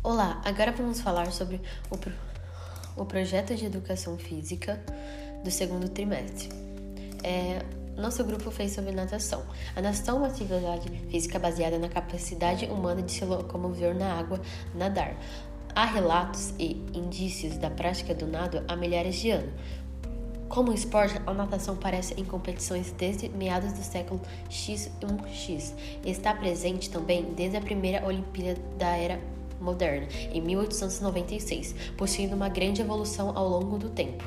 Olá, agora vamos falar sobre o, pro... o projeto de educação física do segundo trimestre. É, nosso grupo fez sobre natação. A natação é uma atividade física baseada na capacidade humana de se locomover na água, nadar. Há relatos e indícios da prática do nado há milhares de anos. Como esporte, a natação aparece em competições desde meados do século X1X e está presente também desde a primeira Olimpíada da Era Moderna, em 1896, possuindo uma grande evolução ao longo do tempo.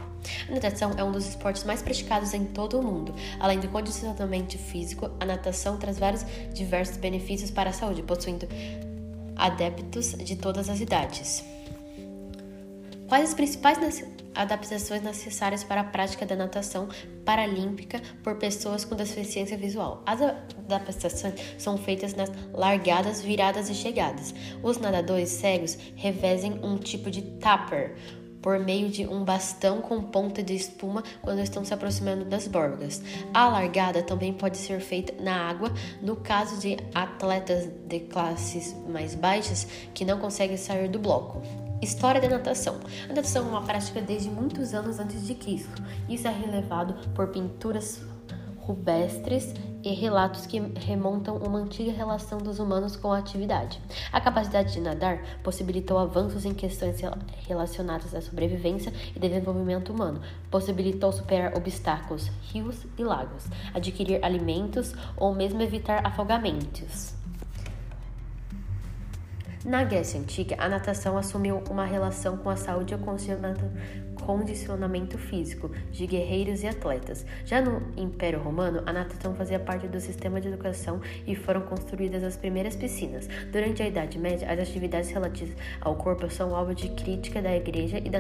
A natação é um dos esportes mais praticados em todo o mundo. Além do condicionamento físico, a natação traz vários diversos benefícios para a saúde, possuindo adeptos de todas as idades. Quais as principais adaptações necessárias para a prática da natação paralímpica por pessoas com deficiência visual. As adaptações são feitas nas largadas, viradas e chegadas. Os nadadores cegos revezem um tipo de tapper por meio de um bastão com ponta de espuma quando estão se aproximando das bordas. A largada também pode ser feita na água no caso de atletas de classes mais baixas que não conseguem sair do bloco. História da natação. A natação é uma prática desde muitos anos antes de Cristo. Isso é relevado por pinturas rubestres e relatos que remontam uma antiga relação dos humanos com a atividade. A capacidade de nadar possibilitou avanços em questões relacionadas à sobrevivência e desenvolvimento humano, possibilitou superar obstáculos, rios e lagos, adquirir alimentos ou mesmo evitar afogamentos. Na Grécia Antiga, a natação assumiu uma relação com a saúde e o condicionamento físico de guerreiros e atletas. Já no Império Romano, a natação fazia parte do sistema de educação e foram construídas as primeiras piscinas. Durante a Idade Média, as atividades relativas ao corpo são alvo de crítica da igreja e, da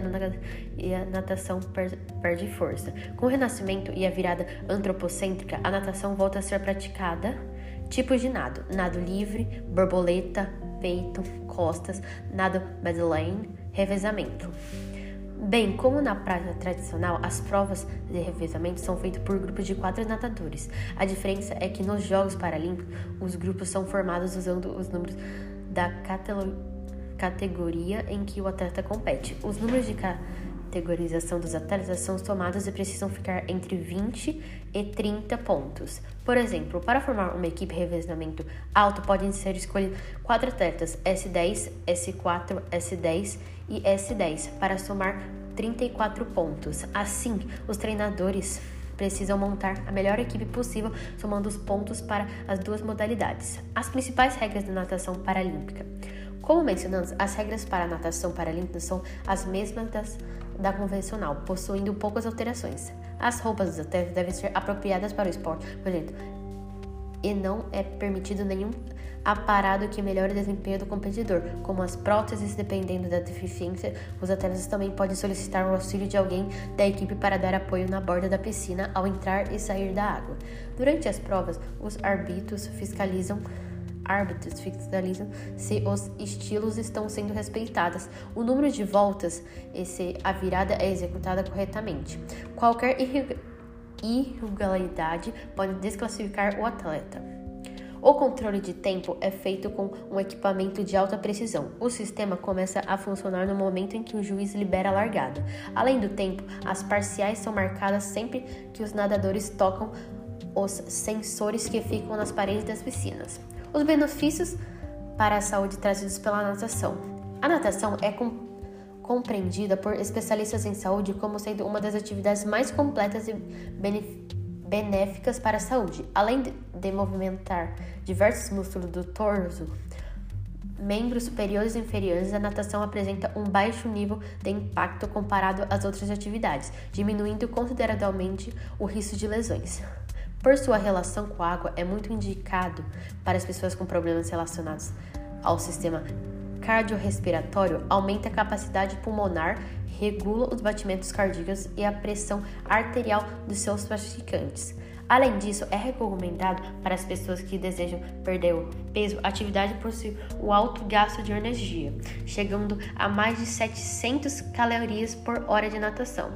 e a natação per perde força. Com o Renascimento e a virada antropocêntrica, a natação volta a ser praticada. Tipos de nado: nado livre, borboleta, peito, costas, nado Madeleine, revezamento. Bem, como na prática tradicional, as provas de revezamento são feitas por grupos de quatro nadadores. A diferença é que nos Jogos Paralímpicos, os grupos são formados usando os números da categoria em que o atleta compete. Os números de categorização dos atletas são somados e precisam ficar entre 20 e 30 pontos. Por exemplo, para formar uma equipe de revezamento alto, podem ser escolhidos quatro atletas S10, S4, S10 e S10 para somar 34 pontos. Assim, os treinadores precisam montar a melhor equipe possível, somando os pontos para as duas modalidades. As principais regras da natação paralímpica. Como mencionamos, as regras para a natação paralímpica são as mesmas das da convencional, possuindo poucas alterações. As roupas dos atletas devem ser apropriadas para o esporte, por exemplo, e não é permitido nenhum aparado que melhore o desempenho do competidor, como as próteses, dependendo da deficiência. Os atletas também podem solicitar o auxílio de alguém da equipe para dar apoio na borda da piscina ao entrar e sair da água. Durante as provas, os árbitros fiscalizam árbitros fiscalizam se os estilos estão sendo respeitados, o número de voltas e se a virada é executada corretamente. Qualquer irregularidade pode desclassificar o atleta. O controle de tempo é feito com um equipamento de alta precisão. O sistema começa a funcionar no momento em que o juiz libera a largada. Além do tempo, as parciais são marcadas sempre que os nadadores tocam os sensores que ficam nas paredes das piscinas. Os benefícios para a saúde trazidos pela natação. A natação é com, compreendida por especialistas em saúde como sendo uma das atividades mais completas e benéficas para a saúde. Além de movimentar diversos músculos do torso, membros superiores e inferiores, a natação apresenta um baixo nível de impacto comparado às outras atividades, diminuindo consideravelmente o risco de lesões. Por sua relação com a água, é muito indicado para as pessoas com problemas relacionados ao sistema cardiorrespiratório, aumenta a capacidade pulmonar, regula os batimentos cardíacos e a pressão arterial dos seus praticantes. Além disso, é recomendado para as pessoas que desejam perder o peso, a atividade possui o alto gasto de energia, chegando a mais de 700 calorias por hora de natação.